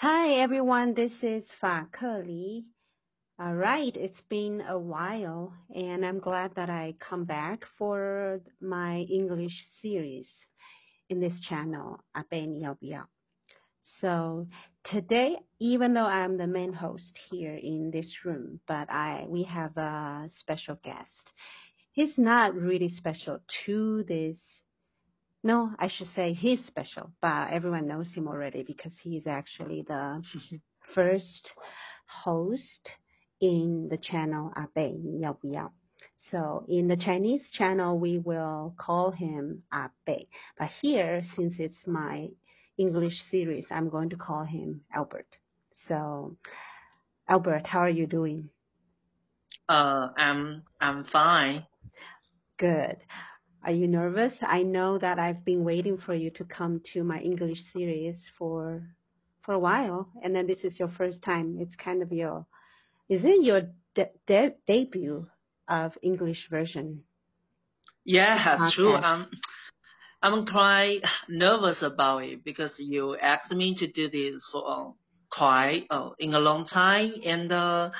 Hi everyone, this is Fa Ke All right, it's been a while, and I'm glad that I come back for my English series in this channel. So today, even though I'm the main host here in this room, but I we have a special guest. He's not really special to this no, I should say he's special, but everyone knows him already because he's actually the first host in the channel Abe 你要不要? So in the Chinese channel, we will call him Abe. But here, since it's my English series, I'm going to call him Albert. So, Albert, how are you doing? Uh, I'm I'm fine. Good. Are you nervous? I know that I've been waiting for you to come to my English series for for a while, and then this is your first time. It's kind of your, is it your de- de- debut of English version? Yeah, okay. true. Um, I'm quite nervous about it because you asked me to do this for uh, quite uh, in a long time, and uh,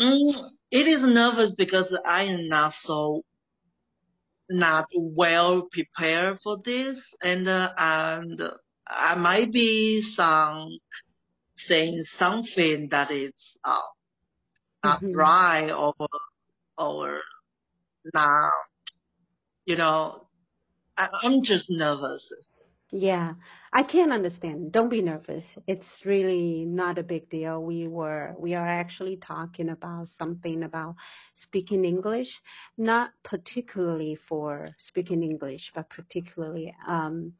mm, it is nervous because I am not so not well prepared for this, and uh, and I might be some saying something that is uh, not mm-hmm. right or or not, you know, I, I'm just nervous. Yeah, I can understand. Don't be nervous. It's really not a big deal. We were we are actually talking about something about speaking English, not particularly for speaking English, but particularly um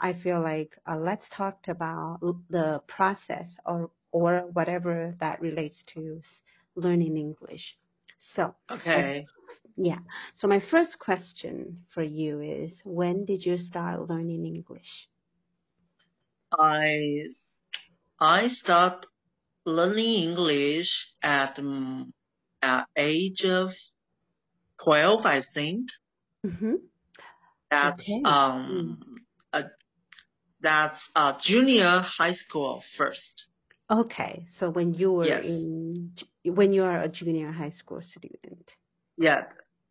I feel like uh, let's talk about the process or or whatever that relates to learning English. So, okay. Yeah. So my first question for you is when did you start learning English? I I start learning English at um, at age of twelve, I think. Mm-hmm. That's okay. um mm. a, that's a junior high school first. Okay, so when you were yes. in when you are a junior high school student. Yeah,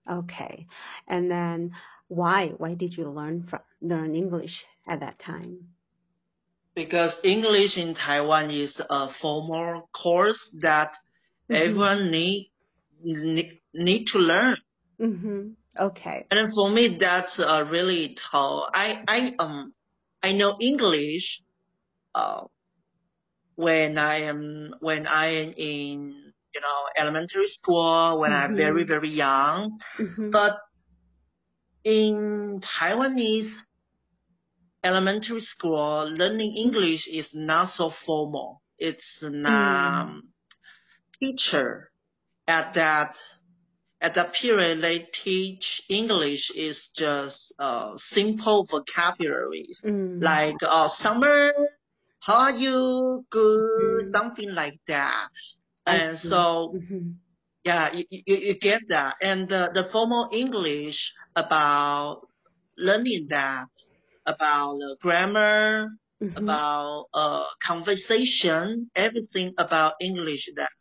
Okay. And then why why did you learn from, learn English at that time? Because English in Taiwan is a formal course that mm-hmm. everyone need, need need to learn. Mm-hmm. Okay. And for me, that's uh, really tough. I I um I know English uh when I am when I am in you know, elementary school when mm-hmm. I'm very, very young. Mm-hmm. But in Taiwanese elementary school, learning English is not so formal. It's not mm. teacher at that at that period they teach English is just uh, simple vocabularies mm. like uh, summer, how are you, good, mm. something like that and so mm-hmm. yeah you, you, you get that and the, the formal english about learning that about the grammar mm-hmm. about uh conversation everything about english that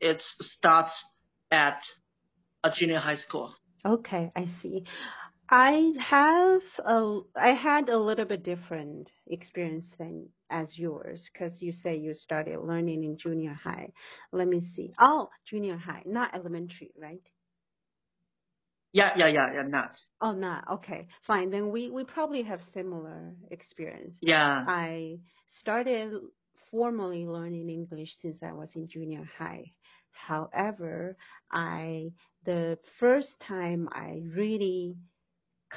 it starts at a junior high school okay i see I have a, I had a little bit different experience than as yours because you say you started learning in junior high. Let me see. Oh, junior high, not elementary, right? Yeah, yeah, yeah, yeah, not. Oh, not okay. Fine. Then we we probably have similar experience. Yeah. I started formally learning English since I was in junior high. However, I the first time I really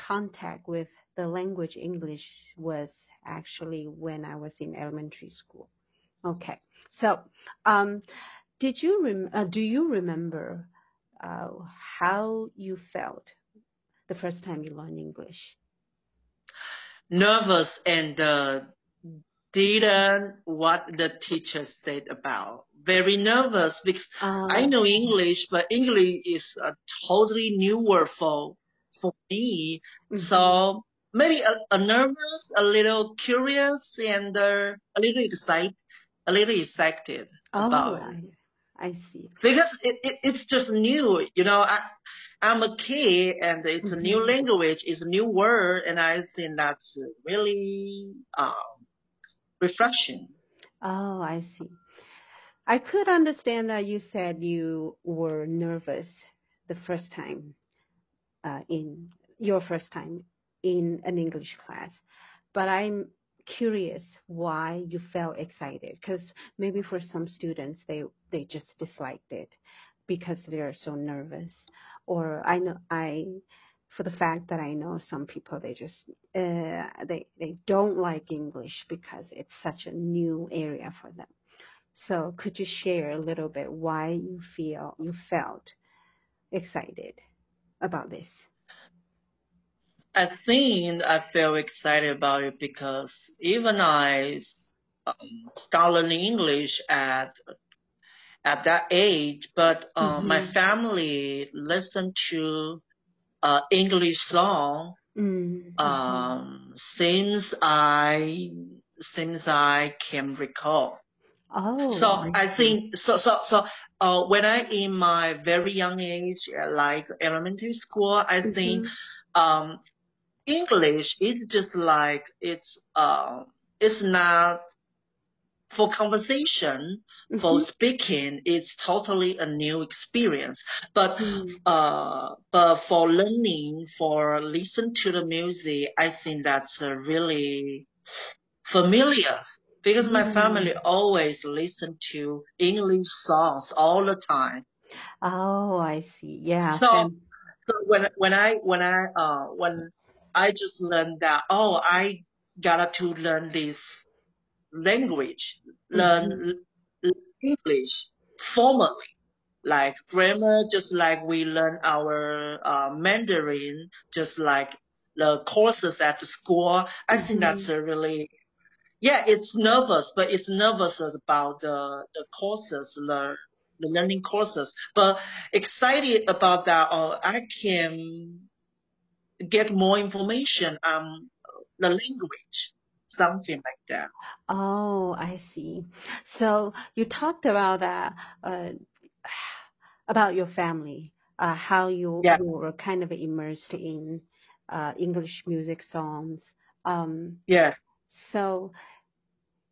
contact with the language English was actually when I was in elementary school. Okay, so um, did you rem- uh, do you remember uh, how you felt the first time you learned English? Nervous and uh, didn't what the teacher said about. Very nervous because uh, I know English, but English is a totally new word for for me. Mm-hmm. So maybe a, a nervous, a little curious, and uh, a little excited, a little excited Oh, about it I, see. because it, it it's just new. You know, I I'm a kid, and it's a new Mhm. language, it's a new word, and I think that's really um refreshing. Oh, I see. I could understand that you said you were nervous the first time uh, in your first time in an English class, but I'm curious why you felt excited because maybe for some students they they just disliked it because they're so nervous. Or I know I for the fact that I know some people they just uh, they they don't like English because it's such a new area for them. So could you share a little bit why you feel you felt excited about this? I think I feel excited about it because even I um, start learning English at at that age, but um, my Mhm. family listened to uh, English song Mm, mhm. um, since I since I can recall. Oh, So I I think so so so uh, when I in my very young age, uh, like elementary school, I think Mhm. um, English is just like it's uh, it's not for conversation, for Mhm. speaking, it's totally a new experience. But Mm. uh, but for learning, for listen to the music, I think that's uh, really familiar because my family Mm. always listen to English songs all the time. Oh, I see. Yeah, So so when when I when I uh when I just learned that oh I got to learn this language, learn Mhm. l- English formally, like grammar, just like we learn our uh, Mandarin, just like the courses at the school. I think that's Mhm. a really yeah, it's nervous, but it's nervous about the the courses, the the learning courses, but excited about that. Oh, I can get more information on the language, something like that. Oh, I see. So you talked about that, uh, about your family, uh, how you Yeah. you were kind of immersed in uh, English music songs. Um, Yes. So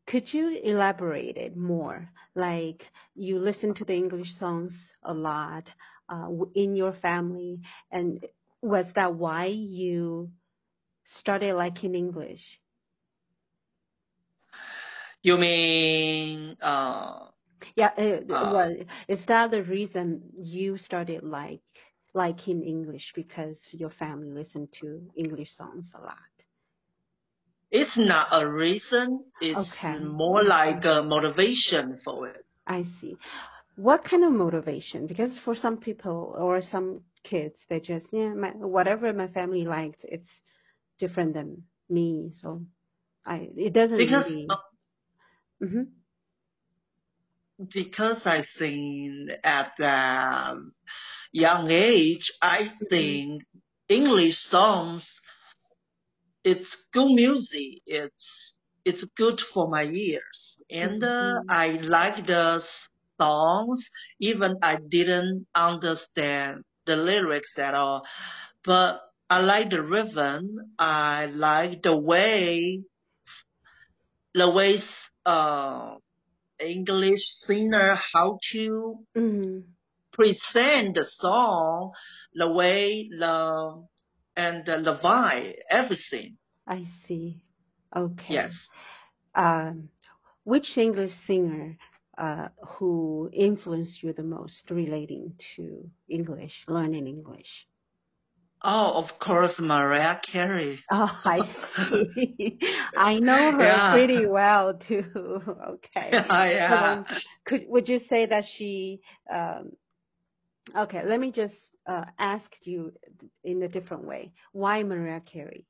could you elaborate it more? Like you listen to the English songs a lot uh, in your family, and was that why you started liking English? You mean uh Yeah, uh, uh well, is that the reason you started like liking English because your family listened to English songs a lot? It's not a reason, it's Okay, more like a motivation for it. I see. What kind of motivation? Because for some people or some kids, they just yeah, my, whatever my family likes, it's different than me. So I it doesn't Because uh, really. hmm because I think at that young age, I hmm think English songs it's good music. It's it's good for my ears, and uh, hmm I like the songs. Even I didn't understand the lyrics at all, but I like the rhythm. I like the way the way uh English singer how to hmm present the song, the way the and the vibe, everything. I see. Okay. Yes. Um, which English singer uh, who influenced you the most relating to English, learning English? Oh, of course, Mariah Carey. Oh, I see. I know her yeah, pretty well too. Okay. yeah. So, could would you say that she? Um, okay, let me just uh, ask you in a different way. Why Mariah Carey?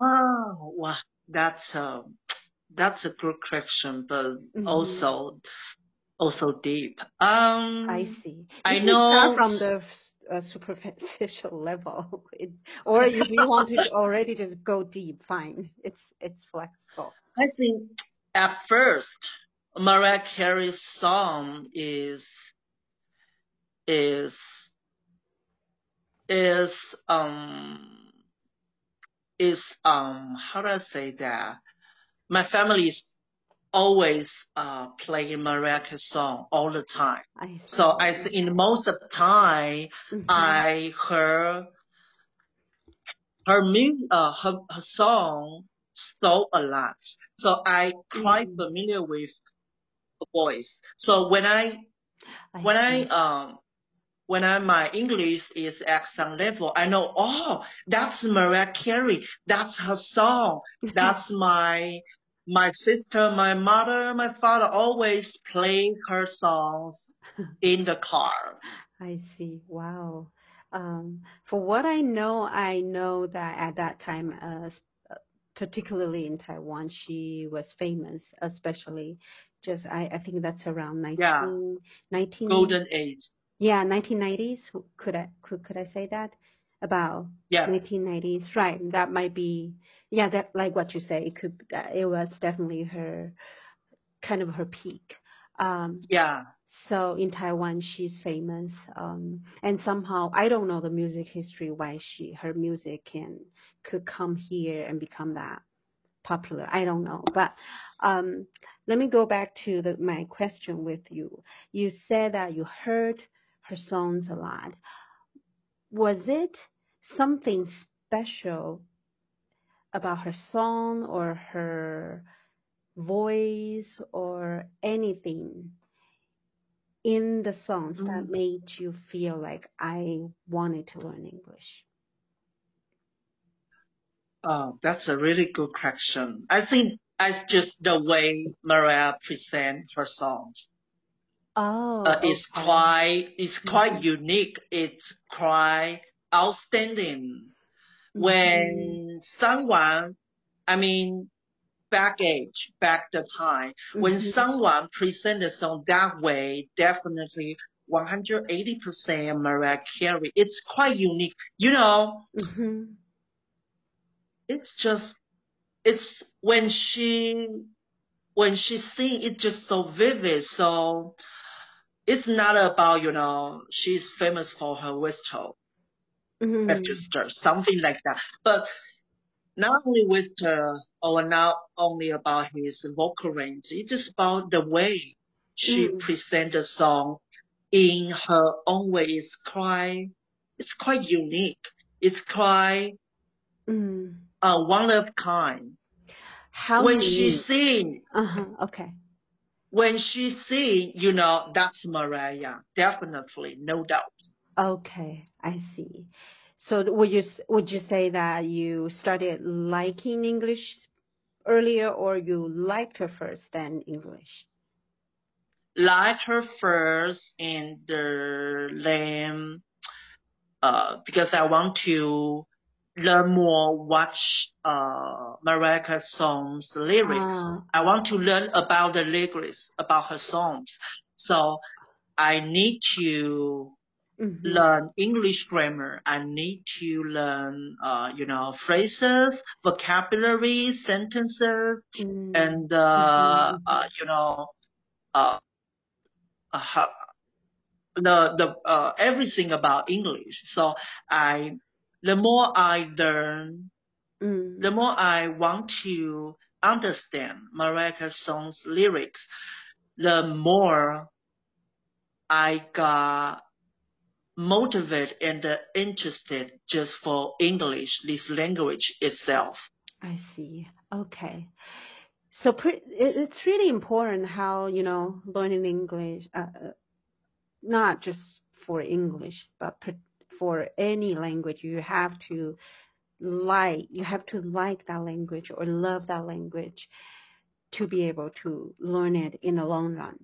Oh, wow, that's a that's a good question, but hmm also also deep. I Um, see. You I can start know. from the a superficial level, it, or if you want to already just go deep, fine. It's it's flexible. I think at first Mariah Carey's song is is is um is um how do I say that? My family is always uh playing Mariah Carey song all the time. I so I in most of the time mm-hmm. I heard her music uh her, her song so a lot. So I quite mm-hmm. familiar with the voice. So when I, I when see. I um when I, my English is at some level, I know, oh, that's Mariah Carey. That's her song. That's my, my sister, my mother, my father always play her songs in the car. I see. Wow. Um, for what I know, I know that at that time, uh, particularly in Taiwan, she was famous, especially just I, I think that's around 19, yeah. 19 golden age. Yeah, 1990s. Could I could could I say that about yeah. 1990s? Right. That might be yeah. That like what you say. It could. It was definitely her kind of her peak. Um, yeah. So in Taiwan, she's famous, um, and somehow I don't know the music history why she her music can could come here and become that popular. I don't know, but um, let me go back to the, my question with you. You said that you heard her songs a lot. Was it something special about her song or her voice or anything in the songs mm. that made you feel like I wanted to learn English? Oh, that's a really good question. I think it's just the way Maria presents her songs. Oh, uh, it's okay. quite it's quite mm-hmm. unique. It's quite outstanding. Mm-hmm. When someone, I mean, back age, back the time, mm-hmm. when someone present a song that way, definitely 180% Mariah Carey. It's quite unique. You know, mm-hmm. it's just, it's when she, when she sing, it's just so vivid. So it's not about, you know, she's famous for her whistle mm-hmm. register, something like that. But not only whistle or not only about his vocal range, it's just about the way she mm. presents the song in her own way. It's quite, it's quite unique. It's quite mm. uh, one of kind. How when she sing, uh-huh. okay when she sing, you know, that's Mariah, definitely, no doubt. Okay, I see. So would you would you say that you started liking English earlier, or you liked her first than English? Liked her first, and then uh, because I want to learn more, watch uh, Mariah songs lyrics. Ah. I want to learn about the lyrics about her songs. So I need to mm-hmm. learn English grammar. I need to learn, uh, you know, phrases, vocabulary, sentences, mm-hmm. and uh, mm-hmm. uh, you know, uh, uh, the the uh, everything about English. So I the more I learn, mm. the more I want to understand Mariah song's lyrics, the more I got motivated and interested just for English, this language itself. I see. Okay. So pre- it's really important how, you know, learning English, uh, uh not just for English, but pre- for any language, you have to like you have to like that language or love that language to be able to learn it in the long run.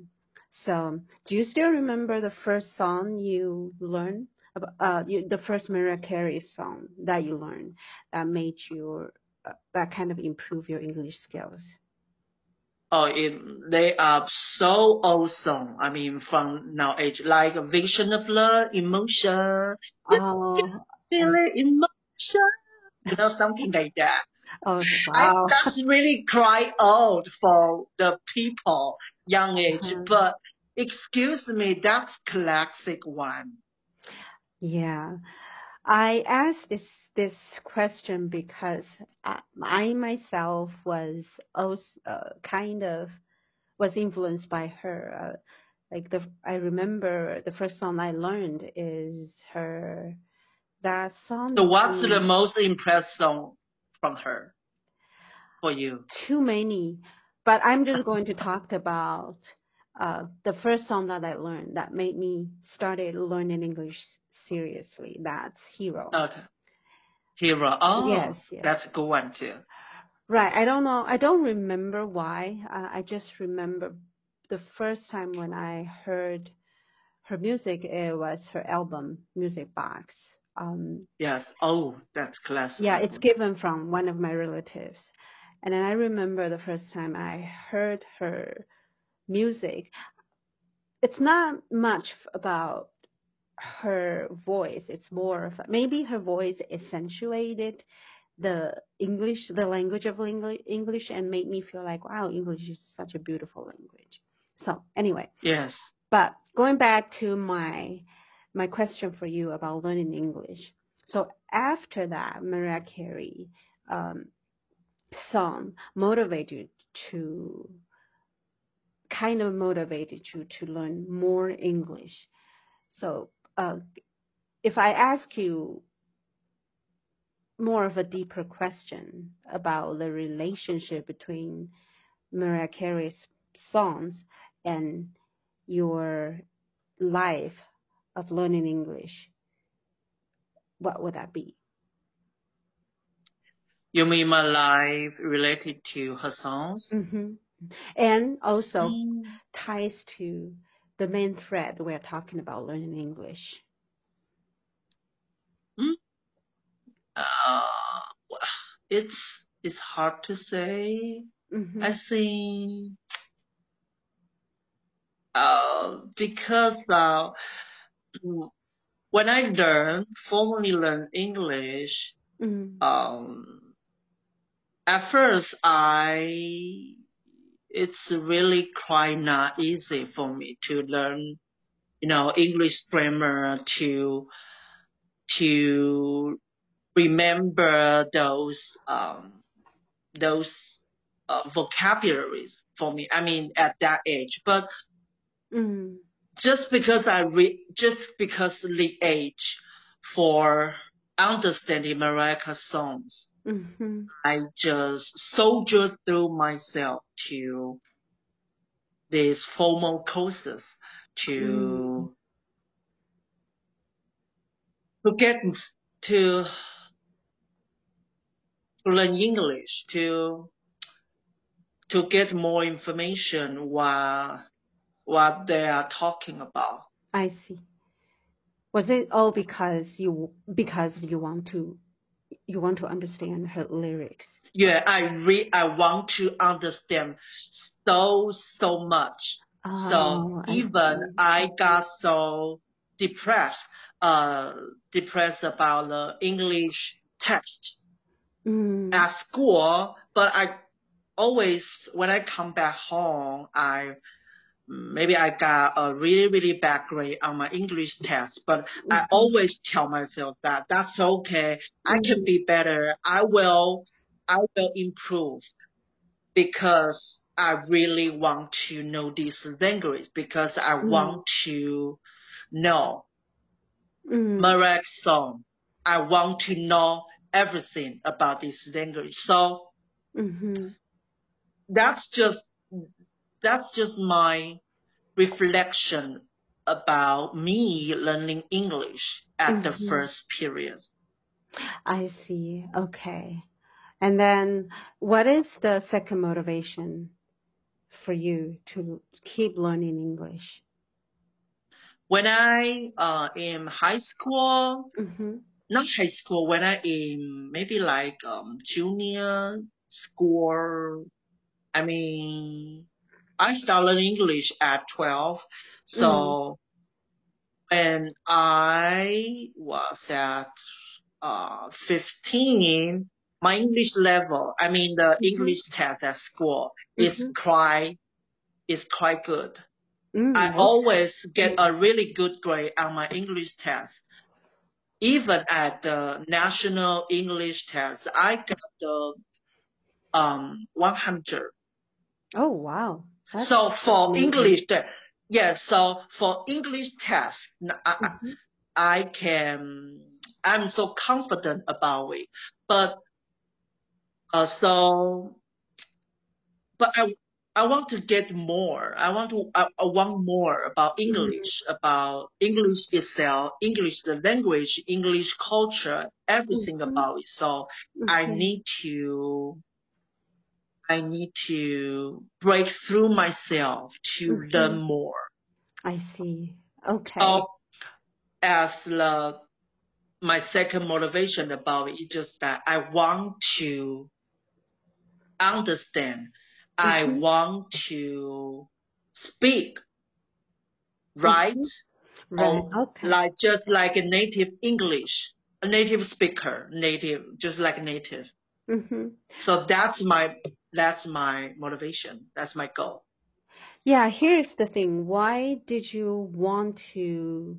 So, do you still remember the first song you learned? Uh, you, the first Mariah Carey song that you learned that made you uh, that kind of improve your English skills. Oh, it, they are so awesome. I mean, from now age, like a Vision of Love, Emotion, Oh, Feeling Emotion, you know, something like that. oh, wow. I that's really quite old for the people young age, Uh-huh. but excuse me, that's classic one. Yeah, I asked this this question because I, I myself was also uh, kind of was influenced by her. Uh, like the I remember the first song I learned is her that song. So what's the most impressed song from her for you? too many, but I'm just going to talk about uh, the first song that I learned that made me started learning English seriously. That's Hero. Okay. Hero. Oh, Yes, yes. that's a good one too. Right. I don't know. I don't remember why. Uh, I just remember the first time when I heard her music. It was her album Music Box. Um, Yes. Oh, that's classic. yeah, it's given from one of my relatives, and then I remember the first time I heard her music. It's not much about her voice. It's more of maybe her voice accentuated the English, the language of English, and made me feel like, wow, English is such a beautiful language. So anyway, Yes. but going back to my my question for you about learning English. So after that, Mariah Carey um, song motivated you to kind of motivated you to learn more English. So if I ask you more of a deeper question about the relationship between Mariah Carey's songs and your life of learning English, what would that be? You mean my life related to her songs? hmm And also Mm. ties to the main thread we're talking about learning English. Uh, it's it's hard to say. hmm I think uh, because uh, when I learn formally learn English, hmm um, at first I it's really quite not easy for me to learn, you know, English grammar to to remember those um those uh, vocabularies for me. I mean, at that age, but hmm just because I re- just because the age for understanding Mariah's songs, hmm I just soldier through myself to these formal courses to to get to to learn English to to get more information what what they are talking about. I see. Was it all because you because you want to you want to understand her lyrics? Yeah, I re I want to understand so so much. Oh, so even see. I got so depressed, uh, depressed about the English text Mm. at school. But I always, when I come back home, I maybe I got a really really bad grade on my English test. But I Mhm. always tell myself that that's okay. I can Mhm. be better. I will, I will improve because I really want to know this language because I Mm. want to know Mm. Mariah's song. I want to know everything about this language. So Mhm. that's just that's just my reflection about me learning English at the Mhm. first period. I see. Okay. And then what is the second motivation for you to keep learning English? When I uh in high school, Mhm. not high school, when I in maybe like um junior school, I mean, I started English at 12. So when I was at uh, 15, my English level, I mean the English test at school is Mhm. quite is quite good. Mm, I always get a really good grade on my English test. Even at the national English test, I got the um 100. Oh wow. So for. English, yes. so for English test, I, I- Mhm. I can. I'm so confident about it, but uh, so, but I I want to get more. I want to I, I want more about English, about English itself, English the language, English culture, everything Mhm. about it. So I need to I need to break through myself to Mhm. learn more. I see. Okay. So as the my second motivation about it is just that I want to understand. I Mhm. want to speak right Right. or Okay. like just like a native English, a native speaker, native just like a native. hmm So that's my that's my motivation. That's my goal. Yeah, here's the thing. Why did you want to?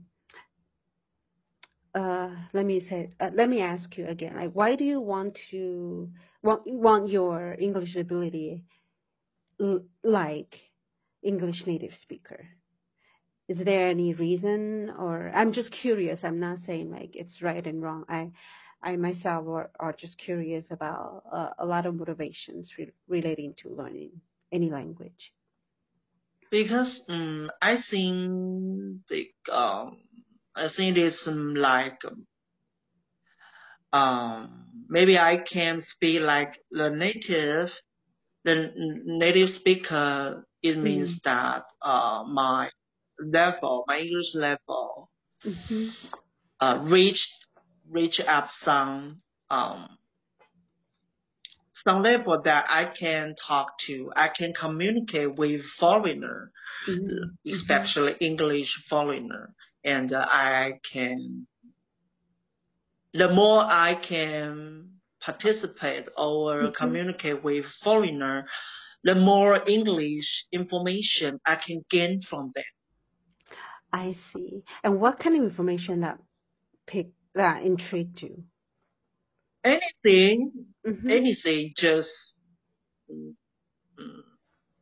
Uh, let me say. Uh, let me ask you again. Like, why do you want to want want your English ability like English native speaker? Is there any reason, or I'm just curious. I'm not saying like it's right and wrong. I, I myself are, are just curious about uh, a lot of motivations re- relating to learning any language. Because um, I think the um I think it's um, like um maybe I can speak like the native the native speaker it means Mm. that uh my level my English level hmm uh reach reach up some um some level that I can talk to I can communicate with foreigner Mm-hmm. especially English foreigner, and uh, I can. The more I can participate or Mhm. communicate with foreigner, the more English information I can gain from them. I see. And what kind of information that pick that intrigued you? Anything, Mm-hmm. anything, just.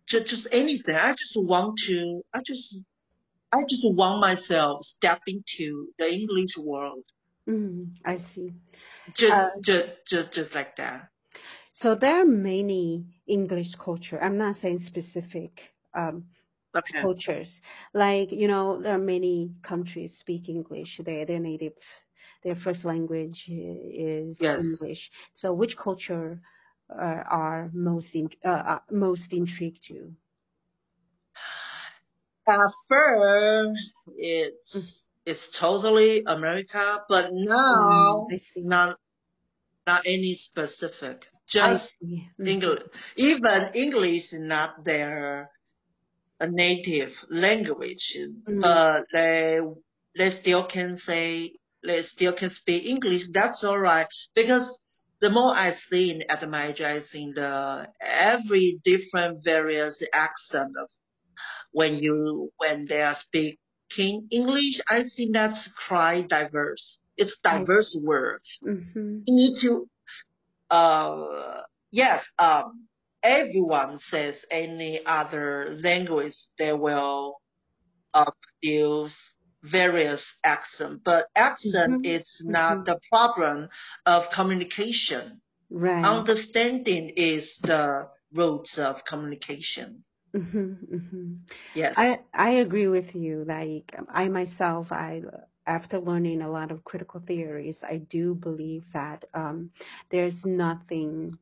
Just, just anything. I just want to. I just. I just want myself step into the English world. mm I see. Just, Uh, just, just, just like that. So there are many English culture. I'm not saying specific um, Okay. cultures. Like you know, there are many countries speak English. Their their native, their first language is Yes. English. So which culture uh, are most in, uh, uh, most intrigued you? At first, it's it's totally America, but now Mm, not not any specific. Just. Mhm. English. Even English is not their a native language, Mm. but they they still can say they still can speak English. That's all right because the more I see at my age, I see the every different various accent of when you when they are speaking English, I think that's quite diverse. It's diverse word. Mhm. You need to uh yes, um everyone says any other language they will uh, produce various accent, but accent Mhm. is not the problem of communication. Right. Understanding is the roots of communication. Mhm. Mhm. Yes. I I agree with you. Like I myself, I after learning a lot of critical theories, I do believe that um, there's nothing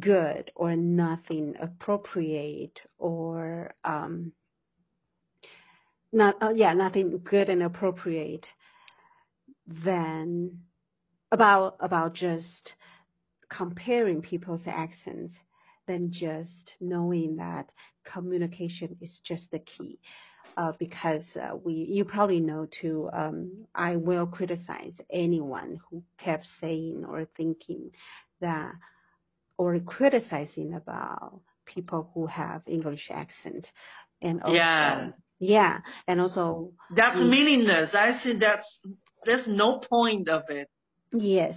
good or nothing appropriate or um, nothing good and appropriate than about about just comparing people's accents than just knowing that communication is just the key. Uh, because uh, we, you probably know too, um, I will criticize anyone who kept saying or thinking that, or criticizing about people who have English accent, and also, Yeah. and also That's meaningless. I think that's there's no point of it. Yes.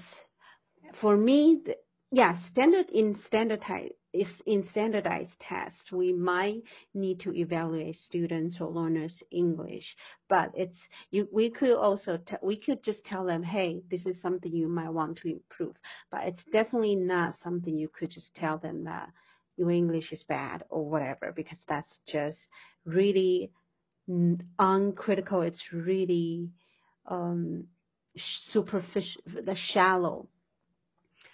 For me, th- yeah, standard in standardized is in standardized tests, we might need to evaluate students or learners English, but it's you. We could also t- we could just tell them, hey, this is something you might want to improve, but it's definitely not something you could just tell them that your English is bad or whatever, because that's just really uncritical. It's really um, superficial, the shallow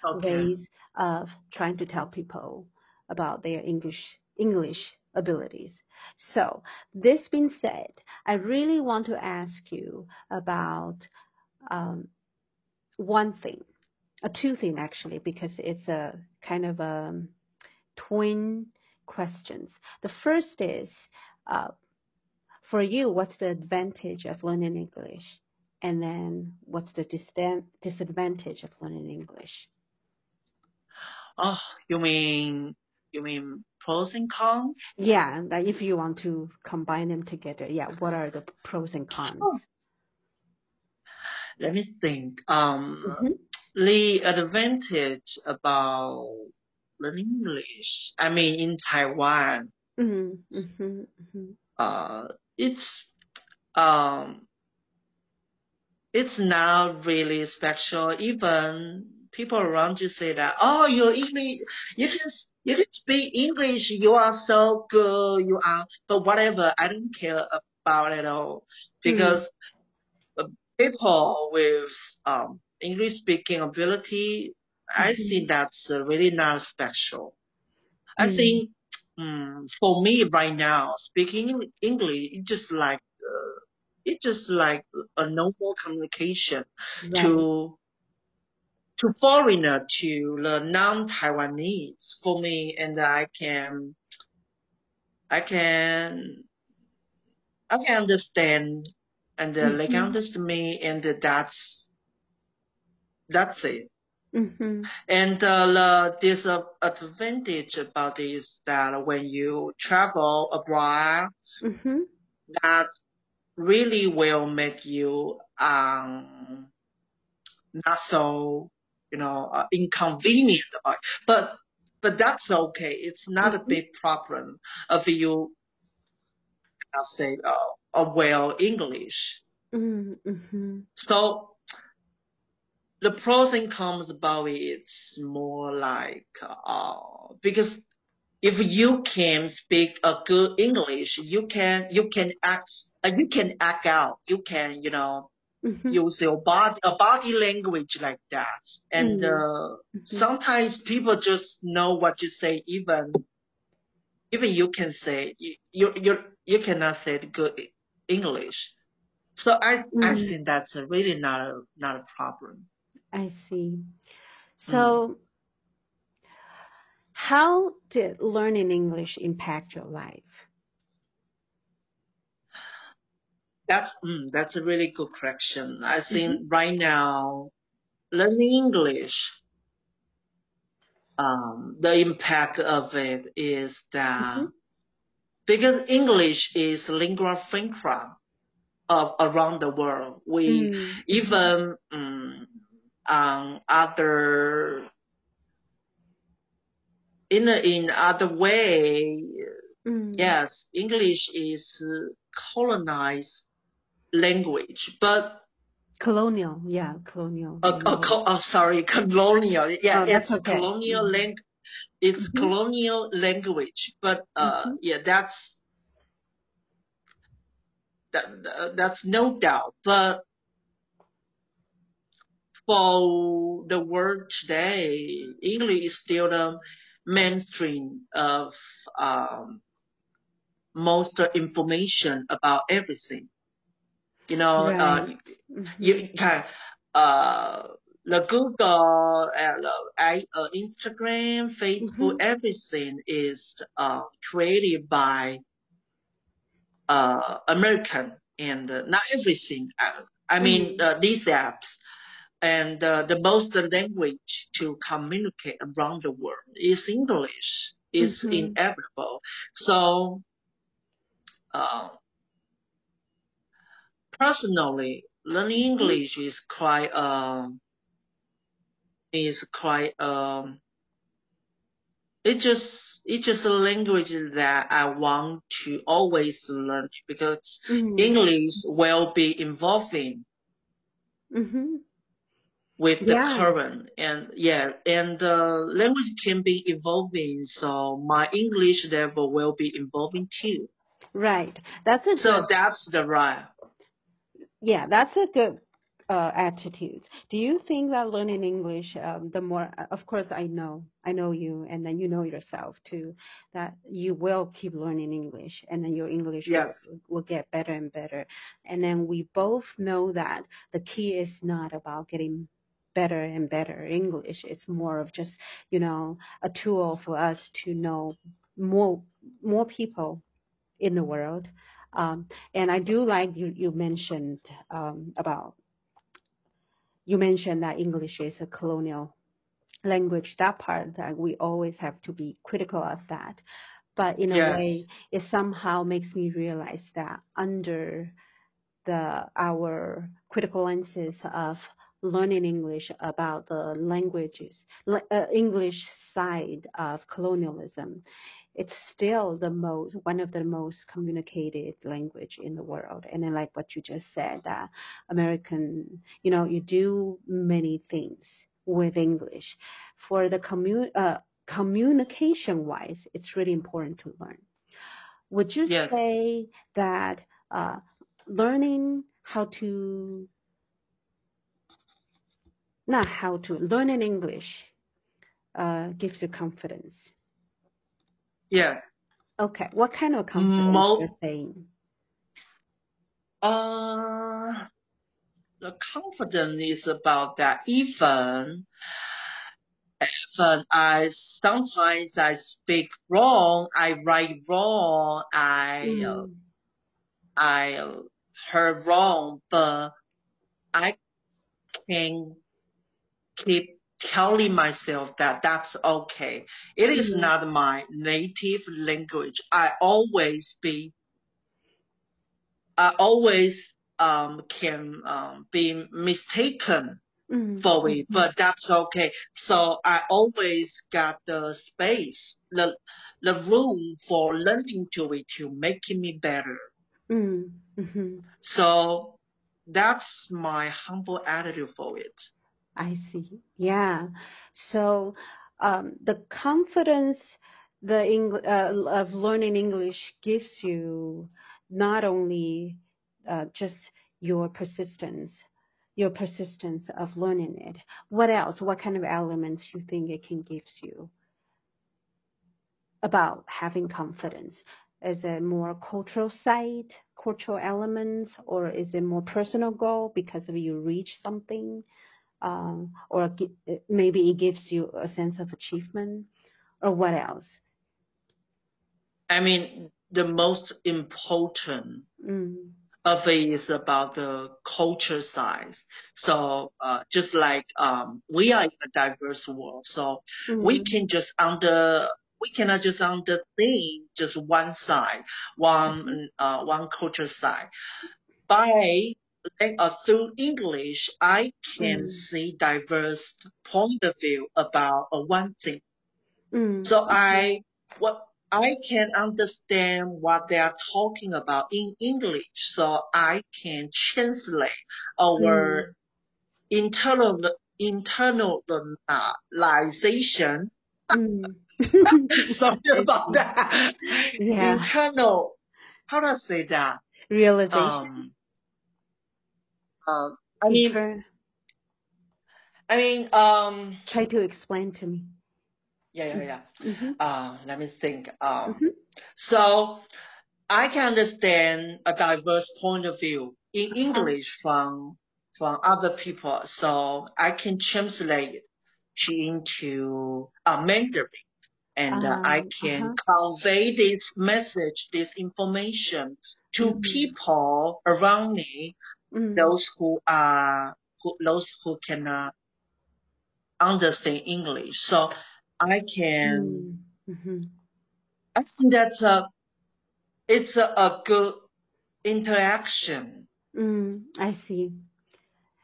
Okay. ways of trying to tell people about their English English abilities. So this being said, I really want to ask you about um, one thing, a two thing actually, because it's a kind of a twin questions. The first is, uh, for you, what's the advantage of learning English? And then what's the dis- disadvantage of learning English? Oh, you mean you mean pros and cons? Yeah, like if you want to combine them together, yeah, what are the pros and cons? Oh. Let me think. Um, Mhm. the advantage about learning English. I mean, in Taiwan, Mhm. Mhm. Mhm. Uh, it's um, it's not really special. Even people around you say that, oh, your English, you can you can speak English. You are so good. You are, but whatever. I don't care about it all because uh, people with um English speaking ability, I Mhm. think that's really not special. I Mm. think um, for me right now, speaking English is just like uh, it's just like a normal communication Right. to to foreigner to the non-Taiwanese for me, and I can I can I can understand, and uh, they can Mhm. understand me, and that's that's it. Mhm. And uh, the disadvantage about this that when you travel abroad, Mhm. that really will make you um not so you know uh, inconvenient. But but that's okay. It's not a Mhm. big problem if you I say uh, a well English. Mhm. Mhm. So the pros and cons about it, it's more like uh because if you can speak a good English, you can you can act uh, you can act out. You can you know Mhm. use your body a body language like that. And Mm. uh, Mhm. sometimes people just know what you say. Even even you can say you you you, you cannot say good English. So I I Mm. think that's really not a not a problem. I see. Mm. So, how did learning English impact your life? That's mm, that's a really good question. I think Mhm. right now learning English, um, the impact of it is that Mhm. because English is lingua franca of around the world. We Mm. even other in a, in other way, Mm. yes, English is colonized language, but Colonial, yeah, colonial. uh, uh, co- uh, sorry, colonial. Yeah, Oh, it's okay. colonial Mhm. lang- It's Mhm. colonial language, but uh, Mhm. yeah, that's that, that- that's no doubt. But for the world today, English is still the mainstream of um, most information about everything. You know, uh, Right. Mhm. you can uh the Google, uh, I, uh, Instagram, Facebook, Mhm. everything is uh, created by uh, American, and uh, not everything. Uh, I mean, Mhm. uh, these apps and uh, the most language to communicate around the world is English. Is Mhm. inevitable. So, uh, personally, learning English is quite um is quite um it's just it's just a language that I want to always learn because Mhm. English will be evolving Mhm. With the Yeah. current and yeah and the language can be evolving so my English level will be evolving too. Right. That's a So good. that's the right. Yeah, that's a good uh, attitude. Do you think that learning English, um, the more, of course, I know, I know you, and then you know yourself too, that you will keep learning English, and then your English Yes. will, will get better and better. And then we both know that the key is not about getting better and better English. It's more of just, you know, a tool for us to know more more people in the world. Um, and I do like you, you mentioned um, about you mentioned that English is a colonial language. That part that we always have to be critical of that. But in a Yes. way, it somehow makes me realize that under the our critical lenses of learning English about the languages, uh, English side of colonialism, it's still the most one of the most communicated language in the world. And then, like what you just said, that American, you know, you do many things with English. For the commu- uh, communication wise, it's really important to learn. Would you Yes. say that uh, learning how to not how to learn in English uh, gives you confidence? Yes. Okay, what kind of confidence Mo- you're saying? Uh, the confidence is about that even even I sometimes I speak wrong, I write wrong, I uh, Mm, I uh, heard wrong, but I can keep telling myself that that's okay. It is Mhm. not my native language. I always be I always um can um be mistaken mm, for it, but that's okay. So I always got the space, the the room for learning to it to making me better. mm, mhm. So that's my humble attitude for it. I see. Yeah. So um, the confidence the Eng- uh, of learning English gives you not only uh, just your persistence, your persistence of learning it. What else? What kind of elements you think it can give you about having confidence? Is it more cultural side, cultural elements, or is it more personal goal because of you reach something? Um, or maybe it gives you a sense of achievement, or what else? I mean, the most important Mm, of it is about the culture side. So uh, just like um, we are in a diverse world, so we mm, can just under we cannot just understand just one side, one uh, one culture side. By like, uh, through English, I can mm, see diverse point of view about uh, one thing. mm, So I what I can understand what they are talking about in English, so I can translate our internal internalization. mm. Sorry about that. Yeah, Internal. How do I say that? realization. Um. Um. I mean. I mean. Um. try to explain to me. Yeah. Yeah. Yeah. Mm-hmm. Uh. Let me think. Um. Mm-hmm. So I can understand a diverse point of view in Uh-huh. English from from other people, so I can translate into uh, Mandarin, and uh, I Um, can uh-huh. convey this message, this information to Mhm. people around me, Mm. those who are who, those who cannot understand English. So I can. Mm. Mhm. I think that's a it's a, a good interaction. Mm. I see.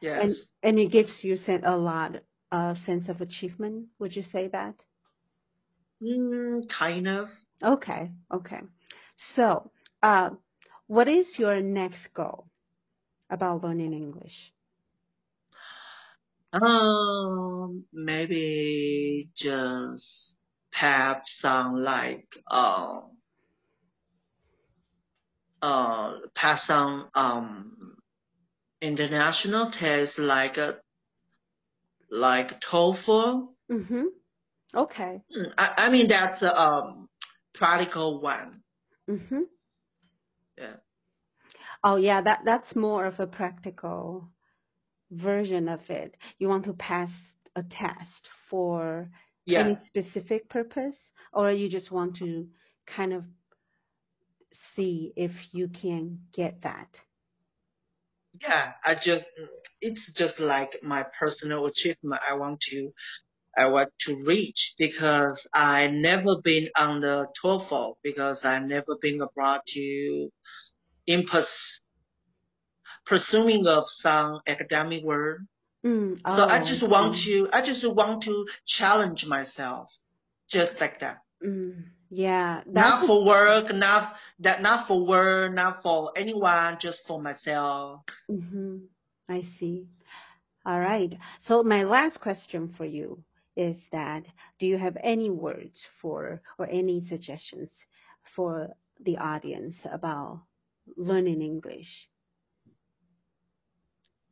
Yes. And and it gives you a lot uh sense of achievement. Would you say that? Mm, kind of. Okay. Okay. So, uh, what is your next goal about learning English? Um, maybe just have some like uh uh pass some um international tests like uh, like TOEFL. Mhm. Okay. Mm, I I mean that's a um practical one. Mhm. Yeah. Oh yeah, that that's more of a practical version of it. You want to pass a test for Yeah. any specific purpose, or you just want to kind of see if you can get that. Yeah. I just it's just like my personal achievement. I want to I want to reach because I never been on the TOEFL because I never been abroad to in pers- pursuing of some academic work. Mm. So I Oh, just I want to I just want to challenge myself just like that. Mm. Yeah, that's Not for work, not that not for work, not for anyone, just for myself. hmm I see. All right. So my last question for you is that do you have any words for or any suggestions for the audience about learning English?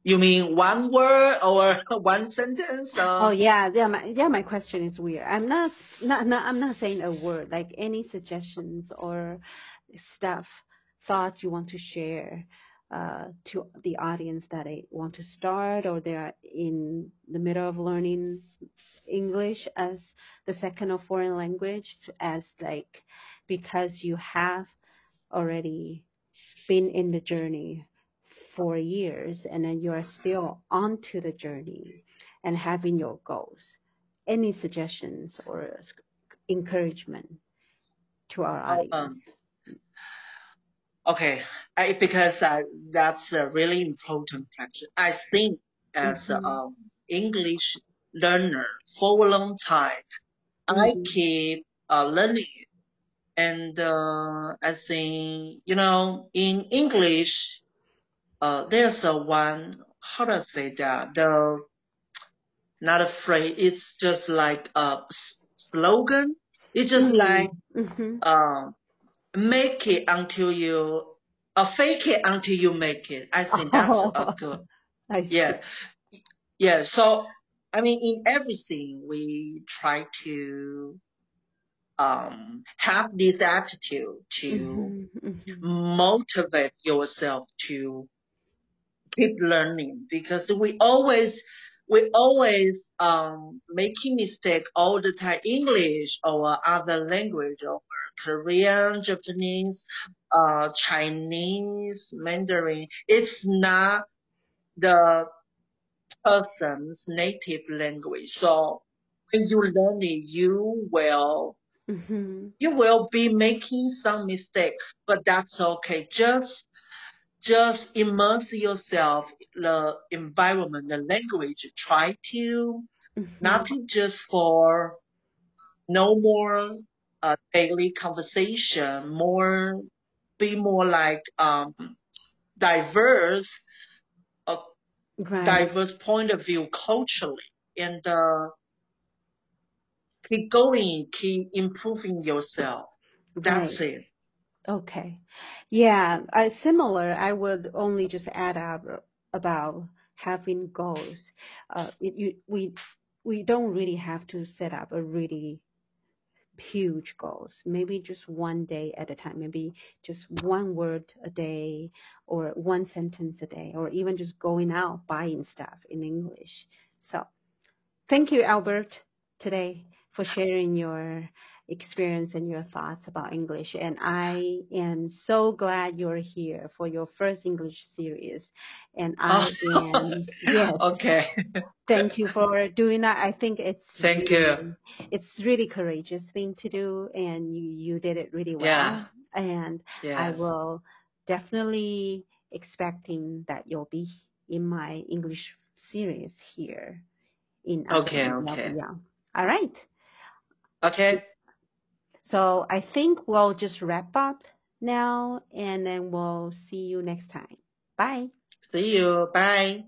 You mean one word or one sentence Oh yeah, yeah. My yeah, my question is weird. I'm not not, not I'm not saying a word. Like any suggestions or stuff, thoughts you want to share uh, to the audience that they want to start or they are in the middle of learning English as the second or foreign language, as like because you have already been in the journey for years and then you are still onto the journey and having your goals. Any suggestions or encouragement to our oh, audience? um okay I, because uh, that's a really important question. I think as Mhm. um English learner for a long time, I Mhm. keep uh, learning. And uh, I think you know in English, uh, there's a one how do I say that the not a phrase. It's just like a s- slogan. It's just like Mm. Mhm. uh, make it until you uh, fake it until you make it. I think that's a Oh, good I see. yeah yeah. So I mean, in everything we try to um have this attitude to Mhm. Mhm. motivate yourself to keep learning because we always we always um making mistake all the time English or other language or Korean, Japanese, uh Chinese, Mandarin. It's not the person's native language. So when you learn it you will Mhm. you will be making some mistake, but that's okay. Just just immerse yourself in the environment, the language. Try to not Mhm. to just for no more uh, daily conversation, more be more like um diverse, a Right. diverse point of view culturally, and uh, keep going, keep improving yourself. That's Right. it. Okay. Yeah, I similar. I would only just add up about having goals. Uh, you, we we don't really have to set up a really huge goals. Maybe just one day at a time. Maybe just one word a day or one sentence a day or even just going out buying stuff in English. So thank you, Albert, today for sharing your experience and your thoughts about English. And I am so glad you're here for your first English series. And I Oh. am, yes, Okay. thank you for doing that. I think it's Thank really, you. It's really courageous thing to do, and you you did it really well. Yeah. And I will definitely expecting that you'll be in my English series here in Okay, okay. Young. All right. Okay. So I think we'll just wrap up now, and then we'll see you next time. Bye. See you. Bye.